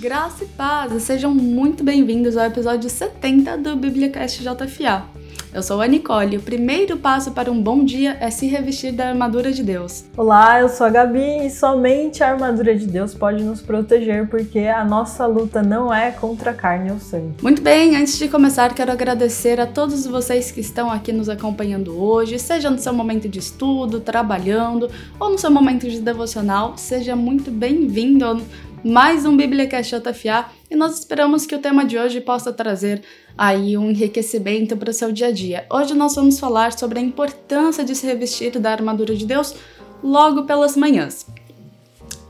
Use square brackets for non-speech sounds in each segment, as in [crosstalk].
Graça e paz, sejam muito bem-vindos ao episódio 70 do BibliaCast JFA. Eu sou a Nicole. O primeiro passo para um bom dia é se revestir da armadura de Deus. Olá, eu sou a Gabi e somente a armadura de Deus pode nos proteger, porque a nossa luta não é contra a carne ou sangue. Muito bem, antes de começar, quero agradecer a todos vocês que estão aqui nos acompanhando hoje, seja no seu momento de estudo, trabalhando ou no seu momento de devocional. Seja muito bem-vindo mais um BíbliaCast JFA e nós esperamos que o tema de hoje possa trazer aí um enriquecimento para o seu dia a dia. Hoje nós vamos falar sobre a importância de se revestir da armadura de Deus logo pelas manhãs.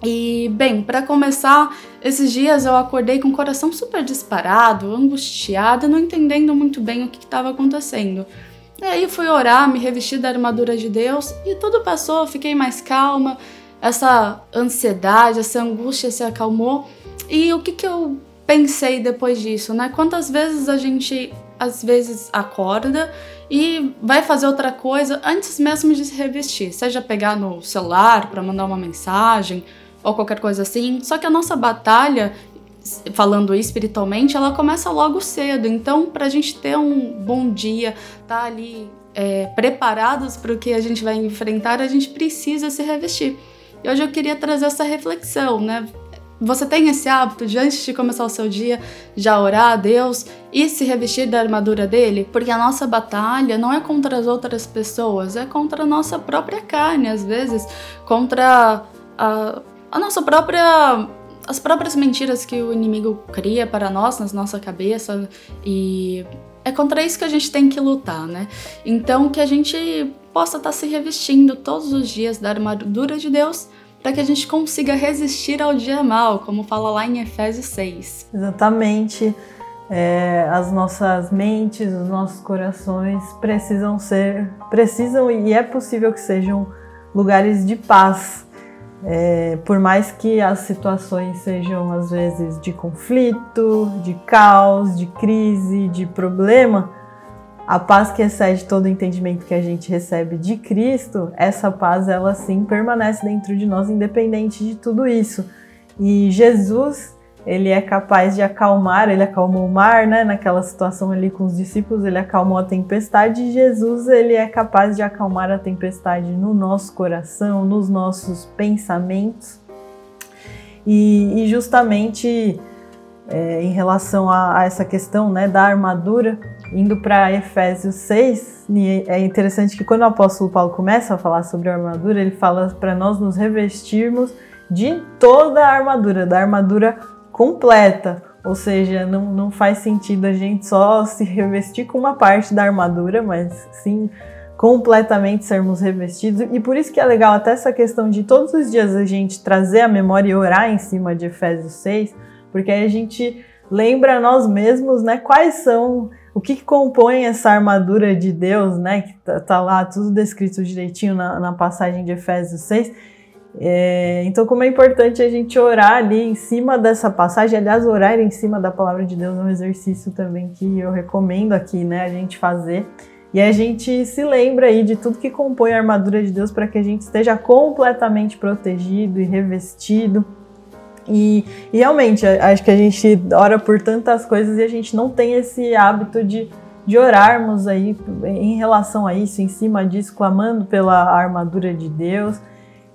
E bem, para começar, esses dias eu acordei com o coração super disparado, angustiada, não entendendo muito bem o que estava acontecendo. E aí fui orar, me revesti da armadura de Deus e tudo passou, fiquei mais calma essa ansiedade, essa angústia se acalmou. E o que, que eu pensei depois disso, né? Quantas vezes a gente às vezes acorda e vai fazer outra coisa antes mesmo de se revestir, seja pegar no celular para mandar uma mensagem ou qualquer coisa assim. Só que a nossa batalha, falando espiritualmente, ela começa logo cedo. Então, para a gente ter um bom dia, tá ali é, preparados para o que a gente vai enfrentar, a gente precisa se revestir. E hoje eu queria trazer essa reflexão, né? Você tem esse hábito de antes de começar o seu dia já orar a Deus e se revestir da armadura dele? Porque a nossa batalha não é contra as outras pessoas, é contra a nossa própria carne, às vezes, contra a, a nossa própria as próprias mentiras que o inimigo cria para nós, na nossa cabeça, e é contra isso que a gente tem que lutar, né? Então, que a gente possa estar se revestindo todos os dias da armadura de Deus para que a gente consiga resistir ao dia mal, como fala lá em Efésios 6. Exatamente. É, as nossas mentes, os nossos corações precisam ser, precisam e é possível que sejam lugares de paz. É, por mais que as situações sejam às vezes de conflito, de caos, de crise, de problema, a paz que excede todo o entendimento que a gente recebe de Cristo, essa paz ela sim permanece dentro de nós independente de tudo isso. E Jesus, ele é capaz de acalmar, ele acalmou o mar, né, naquela situação ali com os discípulos, ele acalmou a tempestade, e Jesus, ele é capaz de acalmar a tempestade no nosso coração, nos nossos pensamentos. E, e justamente é, em relação a, a, essa questão né, da armadura, indo para Efésios 6, é interessante que quando o apóstolo Paulo começa a falar sobre a armadura, ele fala para nós nos revestirmos de toda a armadura, da armadura completa. Ou seja, não, não faz sentido a gente só se revestir com uma parte da armadura, mas sim completamente sermos revestidos. E por isso que é legal até essa questão de todos os dias a gente trazer a memória e orar em cima de Efésios 6, porque aí a gente lembra nós mesmos, né, quais são o que, que, compõe essa armadura de Deus, né? Que tá, tá lá tudo descrito direitinho na, na passagem de Efésios 6. É, então, como é importante a gente orar ali em cima dessa passagem, aliás, orar em cima da palavra de Deus é um exercício também que eu recomendo aqui, né? A gente fazer. E a gente se lembra aí de tudo que compõe a armadura de Deus para que a gente esteja completamente protegido e revestido e, e, realmente, acho que a gente ora por tantas coisas e a gente não tem esse hábito de, de orarmos aí em relação a isso, em cima disso, clamando pela armadura de Deus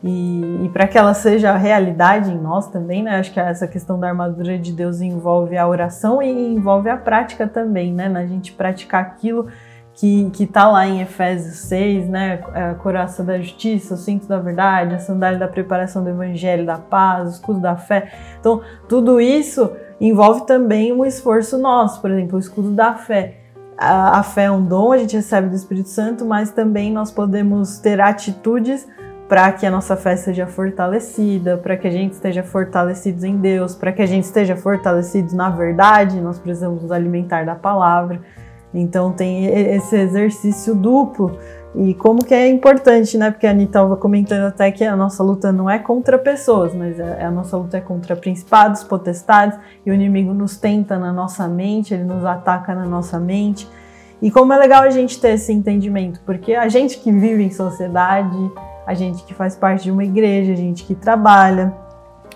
e, e para que ela seja realidade em nós também, né? Acho que essa questão da armadura de Deus envolve a oração e envolve a prática também, né? Na gente praticar aquilo que, que tá lá em Efésios 6, né? A coraça da justiça, o cinto da verdade, a sandália da preparação do evangelho, da paz, o escudo da fé. Então, tudo isso envolve também um esforço nosso, por exemplo, o escudo da fé. A, a fé é um dom, a gente recebe do Espírito Santo, mas também nós podemos ter atitudes para que a nossa fé seja fortalecida, para que a gente esteja fortalecidos em Deus, para que a gente esteja fortalecidos na verdade, nós precisamos nos alimentar da palavra. Então tem esse exercício duplo E como que é importante, né? Porque a Anitta estava comentando até que a nossa luta não é contra pessoas, mas a, é, a nossa luta é contra principados, potestades, e o inimigo nos tenta na nossa mente, ele nos ataca na nossa mente. E como é legal a gente ter esse entendimento, porque a gente que vive em sociedade, a gente que faz parte de uma igreja, a gente que trabalha,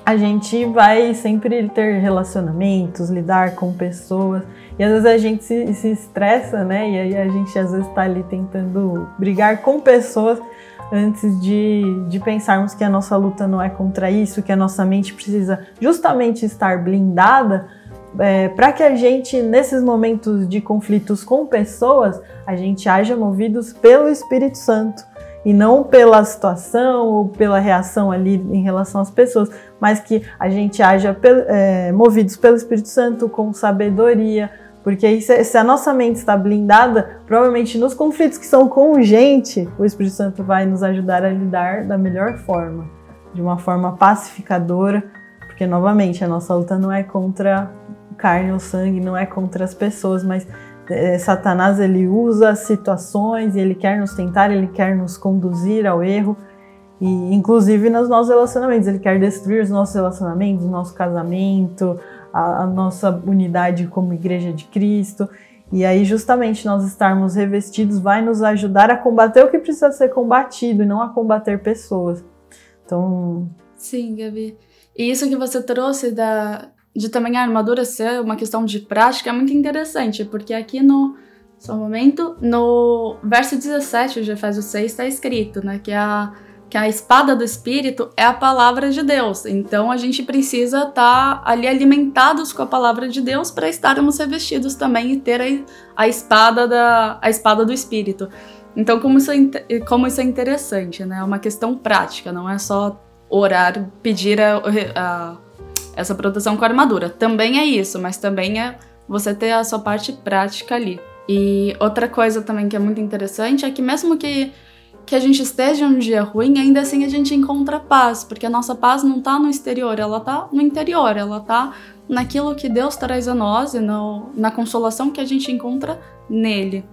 a gente vai sempre ter relacionamentos, lidar com pessoas. E às vezes a gente se, se estressa, né? E aí a gente às vezes está ali tentando brigar com pessoas antes de, de pensarmos que a nossa luta não é contra isso, que a nossa mente precisa justamente estar blindada é, para que a gente, nesses momentos de conflitos com pessoas, a gente haja movidos pelo Espírito Santo e não pela situação ou pela reação ali em relação às pessoas, mas que a gente haja é, movidos pelo Espírito Santo com sabedoria, porque se a nossa mente está blindada, provavelmente nos conflitos que são com gente, o Espírito Santo vai nos ajudar a lidar da melhor forma, de uma forma pacificadora, porque novamente a nossa luta não é contra carne ou sangue, não é contra as pessoas, mas é, Satanás ele usa situações ele quer nos tentar, ele quer nos conduzir ao erro. E inclusive nos nossos relacionamentos, ele quer destruir os nossos relacionamentos, o nosso casamento, a, a nossa unidade como igreja de Cristo. E aí, justamente, nós estarmos revestidos vai nos ajudar a combater o que precisa ser combatido e não a combater pessoas. Então. Sim, Gabi. E isso que você trouxe da, de também a armadura ser uma questão de prática é muito interessante, porque aqui no. Só um momento. No verso 17 de Efésios 6 está escrito, né? Que a, que a espada do Espírito é a palavra de Deus. Então a gente precisa estar tá ali alimentados com a palavra de Deus para estarmos revestidos também e ter a, a, espada da, a espada do Espírito. Então, como isso, é, como isso é interessante, né? É uma questão prática, não é só orar, pedir a, a essa proteção com armadura. Também é isso, mas também é você ter a sua parte prática ali. E outra coisa também que é muito interessante é que mesmo que, que a gente esteja um dia ruim, ainda assim a gente encontra paz, porque a nossa paz não tá no exterior, ela tá no interior, ela tá naquilo que Deus traz a nós e no, na consolação que a gente encontra nele.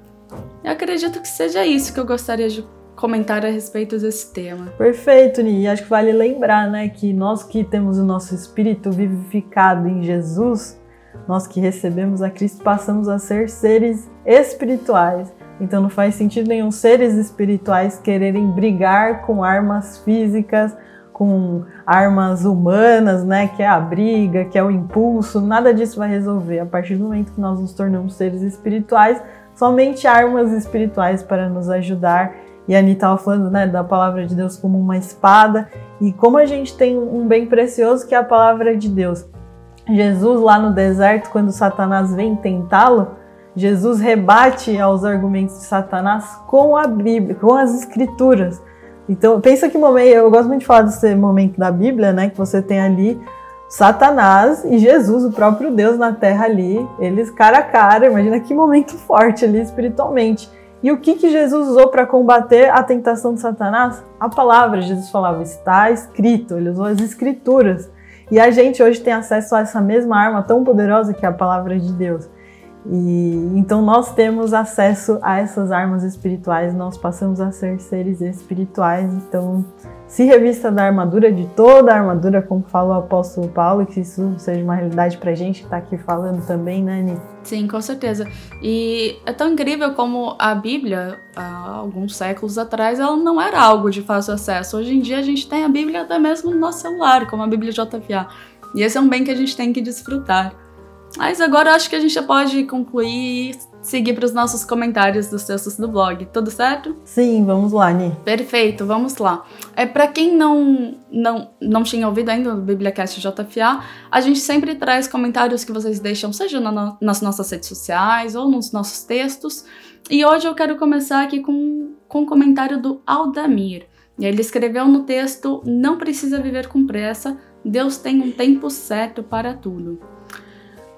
Eu acredito que seja isso que eu gostaria de comentar a respeito desse tema. Perfeito, Ni. Acho que vale lembrar, né, que nós que temos o nosso espírito vivificado em Jesus, nós que recebemos a Cristo, passamos a ser seres espirituais. Então não faz sentido nenhum seres espirituais quererem brigar com armas físicas, com armas humanas, né, que é a briga, que é o impulso, nada disso vai resolver. A partir do momento que nós nos tornamos seres espirituais, somente armas espirituais para nos ajudar e a Anitta estava falando né, da palavra de Deus como uma espada. E como a gente tem um bem precioso que é a palavra de Deus. Jesus, lá no deserto, quando Satanás vem tentá-lo, Jesus rebate aos argumentos de Satanás com a Bíblia, com as Escrituras. Então, pensa que momento, eu gosto muito de falar desse momento da Bíblia, né? Que você tem ali Satanás e Jesus, o próprio Deus na terra ali, eles cara a cara. Imagina que momento [laughs] forte ali espiritualmente. E o que, que Jesus usou para combater a tentação de Satanás? A palavra. Jesus falava, está escrito. Ele usou as escrituras. E a gente hoje tem acesso a essa mesma arma tão poderosa que é a palavra de Deus. E então nós temos acesso a essas armas espirituais, nós passamos a ser seres espirituais. Então, se revista da armadura, de toda a armadura, como fala o apóstolo Paulo, que isso seja uma realidade pra gente que está aqui falando também, né, Ani? Sim, com certeza. E é tão incrível como a Bíblia, há alguns séculos atrás, ela não era algo de fácil acesso. Hoje em dia a gente tem a Bíblia até mesmo no nosso celular, como a Bíblia JFA. E esse é um bem que a gente tem que desfrutar. Mas agora acho que a gente já pode concluir e seguir para os nossos comentários dos textos do blog. Tudo certo? Sim, vamos lá, Ni. Perfeito, vamos lá. É para quem não, não não tinha ouvido ainda o BibliaCast JFA, a gente sempre traz comentários que vocês deixam, seja na, nas nossas redes sociais ou nos nossos textos. E hoje eu quero começar aqui com, com um comentário do Aldamir. Ele escreveu no texto: Não precisa viver com pressa, Deus tem um tempo certo para tudo.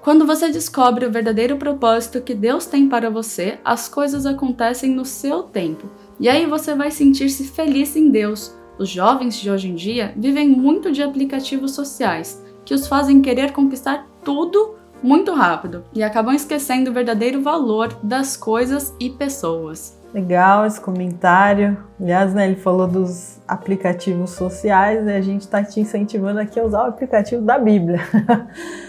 Quando você descobre o verdadeiro propósito que Deus tem para você, as coisas acontecem no seu tempo. E aí você vai sentir-se feliz em Deus. Os jovens de hoje em dia vivem muito de aplicativos sociais, que os fazem querer conquistar tudo muito rápido e acabam esquecendo o verdadeiro valor das coisas e pessoas. Legal esse comentário. Aliás, né, ele falou dos aplicativos sociais e a gente está te incentivando aqui a usar o aplicativo da Bíblia. [laughs]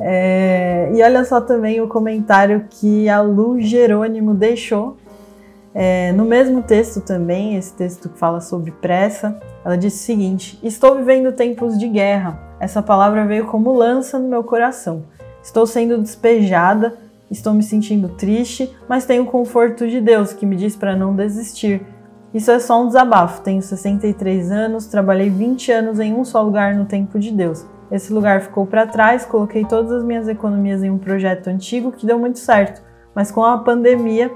é, e olha só também o comentário que a Lu Jerônimo deixou. É, no mesmo texto também, esse texto que fala sobre pressa, ela disse o seguinte: Estou vivendo tempos de guerra. Essa palavra veio como lança no meu coração. Estou sendo despejada Estou me sentindo triste, mas tenho o conforto de Deus que me diz para não desistir. Isso é só um desabafo. Tenho 63 anos, trabalhei 20 anos em um só lugar no tempo de Deus. Esse lugar ficou para trás, coloquei todas as minhas economias em um projeto antigo que deu muito certo, mas com a pandemia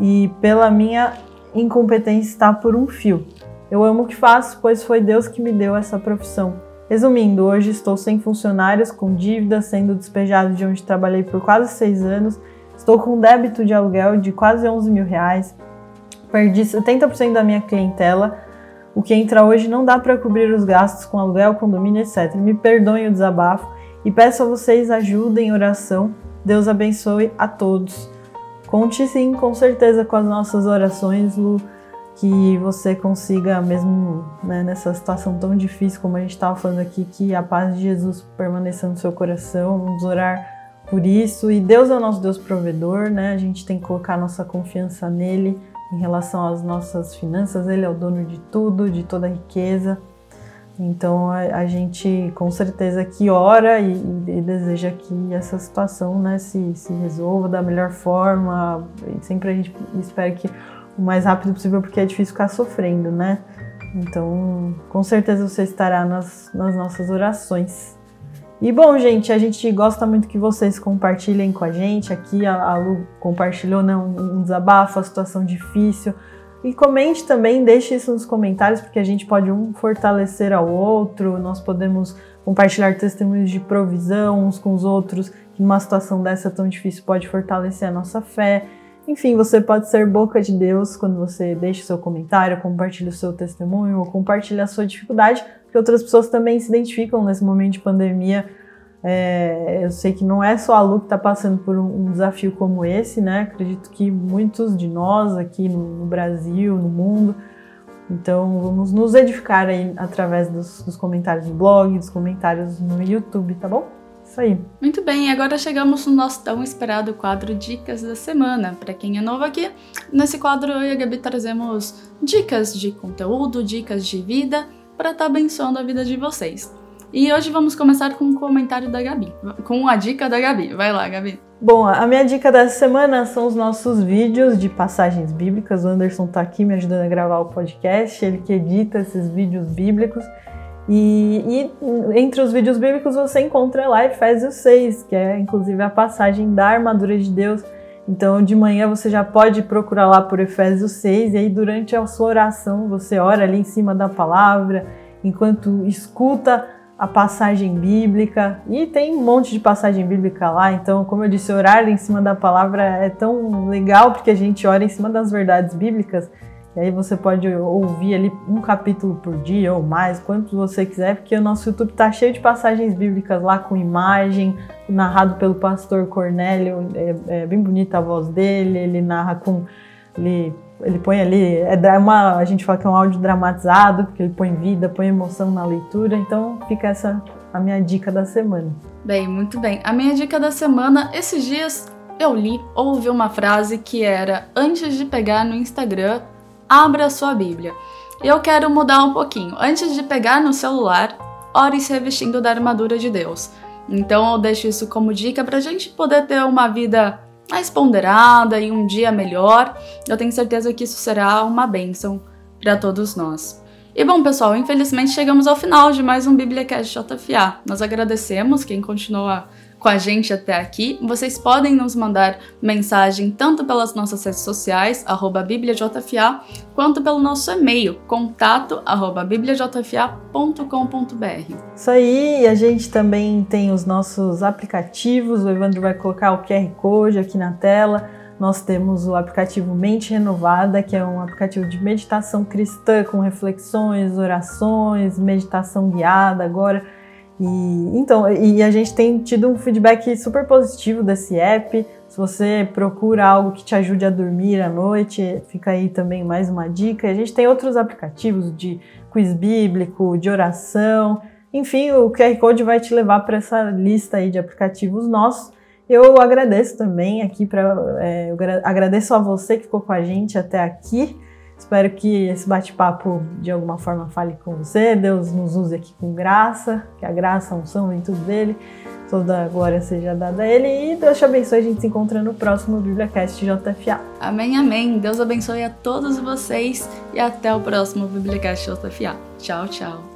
e pela minha incompetência está por um fio. Eu amo o que faço, pois foi Deus que me deu essa profissão. Resumindo, hoje estou sem funcionários, com dívidas, sendo despejado de onde trabalhei por quase seis anos, estou com débito de aluguel de quase 11 mil reais, perdi 70% da minha clientela, o que entra hoje não dá para cobrir os gastos com aluguel, condomínio, etc. Me perdoem o desabafo e peço a vocês ajuda em oração. Deus abençoe a todos. Conte sim, com certeza, com as nossas orações, Lu que você consiga, mesmo né, nessa situação tão difícil como a gente estava falando aqui, que a paz de Jesus permaneça no seu coração. Vamos orar por isso. E Deus é o nosso Deus provedor, né? A gente tem que colocar nossa confiança nele em relação às nossas finanças. Ele é o dono de tudo, de toda a riqueza. Então a, a gente com certeza que ora e, e, deseja que essa situação né, se, se resolva da melhor forma. Sempre a gente espera que o mais rápido possível, porque é difícil ficar sofrendo, né? Então, com certeza você estará nas, nas nossas orações. E bom, gente, a gente gosta muito que vocês compartilhem com a gente. Aqui a, Lu compartilhou né, um, um desabafo, a situação difícil. E comente também, deixe isso nos comentários, porque a gente pode um fortalecer ao outro, nós podemos compartilhar testemunhos de provisão uns com os outros, que numa situação dessa tão difícil pode fortalecer a nossa fé. Enfim, você pode ser boca de Deus quando você deixa o seu comentário, compartilha o seu testemunho ou compartilha a sua dificuldade, porque outras pessoas também se identificam nesse momento de pandemia. É, eu sei que não é só a Lu que está passando por um, desafio como esse, né? Acredito que muitos de nós aqui no, no Brasil, no mundo, então vamos nos edificar aí através dos, dos comentários no blog, dos comentários no YouTube, tá bom? Isso aí. Muito bem, agora chegamos no nosso tão esperado quadro Dicas da Semana. Para quem é novo aqui, nesse quadro eu e a Gabi trazemos dicas de conteúdo, dicas de vida para estar tá abençoando a vida de vocês. E hoje vamos começar com um comentário da Gabi, com a dica da Gabi. Vai lá, Gabi. Bom, a minha dica dessa semana são os nossos vídeos de passagens bíblicas. O Anderson está aqui me ajudando a gravar o podcast, ele que edita esses vídeos bíblicos. E, e, entre os vídeos bíblicos você encontra lá Efésios 6, que é inclusive a passagem da armadura de Deus. Então de manhã você já pode procurar lá por Efésios 6, e aí durante a sua oração você ora ali em cima da palavra, enquanto escuta a passagem bíblica. E tem um monte de passagem bíblica lá, então, como eu disse, orar em cima da palavra é tão legal porque a gente ora em cima das verdades bíblicas e aí você pode ouvir ali um capítulo por dia ou mais, quantos você quiser, porque o nosso YouTube tá cheio de passagens bíblicas lá com imagem, narrado pelo pastor Cornélio, é, é bem bonita a voz dele, ele narra com. Ele, ele põe ali, é uma, a gente fala que é um áudio dramatizado, porque ele põe vida, põe emoção na leitura, então fica essa a minha dica da semana. Bem, muito bem. A minha dica da semana, esses dias eu li, ouvi uma frase que era: antes de pegar no Instagram, abra sua Bíblia. Eu quero mudar um pouquinho. Antes de pegar no celular, ore se revestindo da armadura de Deus. Então eu deixo isso como dica para a gente poder ter uma vida mais ponderada e um dia melhor. Eu tenho certeza que isso será uma bênção para todos nós. E bom, pessoal, infelizmente chegamos ao final de mais um BíbliaCast JFA. Nós agradecemos quem continua com a gente até aqui, vocês podem nos mandar mensagem tanto pelas nossas redes sociais, arroba bibliajfa, quanto pelo nosso e-mail, contato arroba bibliajfa.com.br. Isso aí, a gente também tem os nossos aplicativos, o Evandro vai colocar o QR Code aqui na tela. Nós temos o aplicativo Mente Renovada, que é um aplicativo de meditação cristã com reflexões, orações, meditação guiada agora E então, e a gente tem tido um feedback super positivo desse app. Se você procura algo que te ajude a dormir à noite, fica aí também mais uma dica. A gente tem outros aplicativos de quiz bíblico, de oração. Enfim, o QR Code vai te levar para essa lista aí de aplicativos nossos. Eu agradeço também aqui para é, agradeço a você que ficou com a gente até aqui. Espero que esse bate-papo de alguma forma fale com você. Deus nos use aqui com graça, que a graça, a unção vem tudo dele. Toda a glória seja dada a ele e Deus te abençoe. A gente se encontra no próximo BíbliaCast JFA. Amém, amém. Deus abençoe a todos vocês e até o próximo BíbliaCast JFA. Tchau, tchau.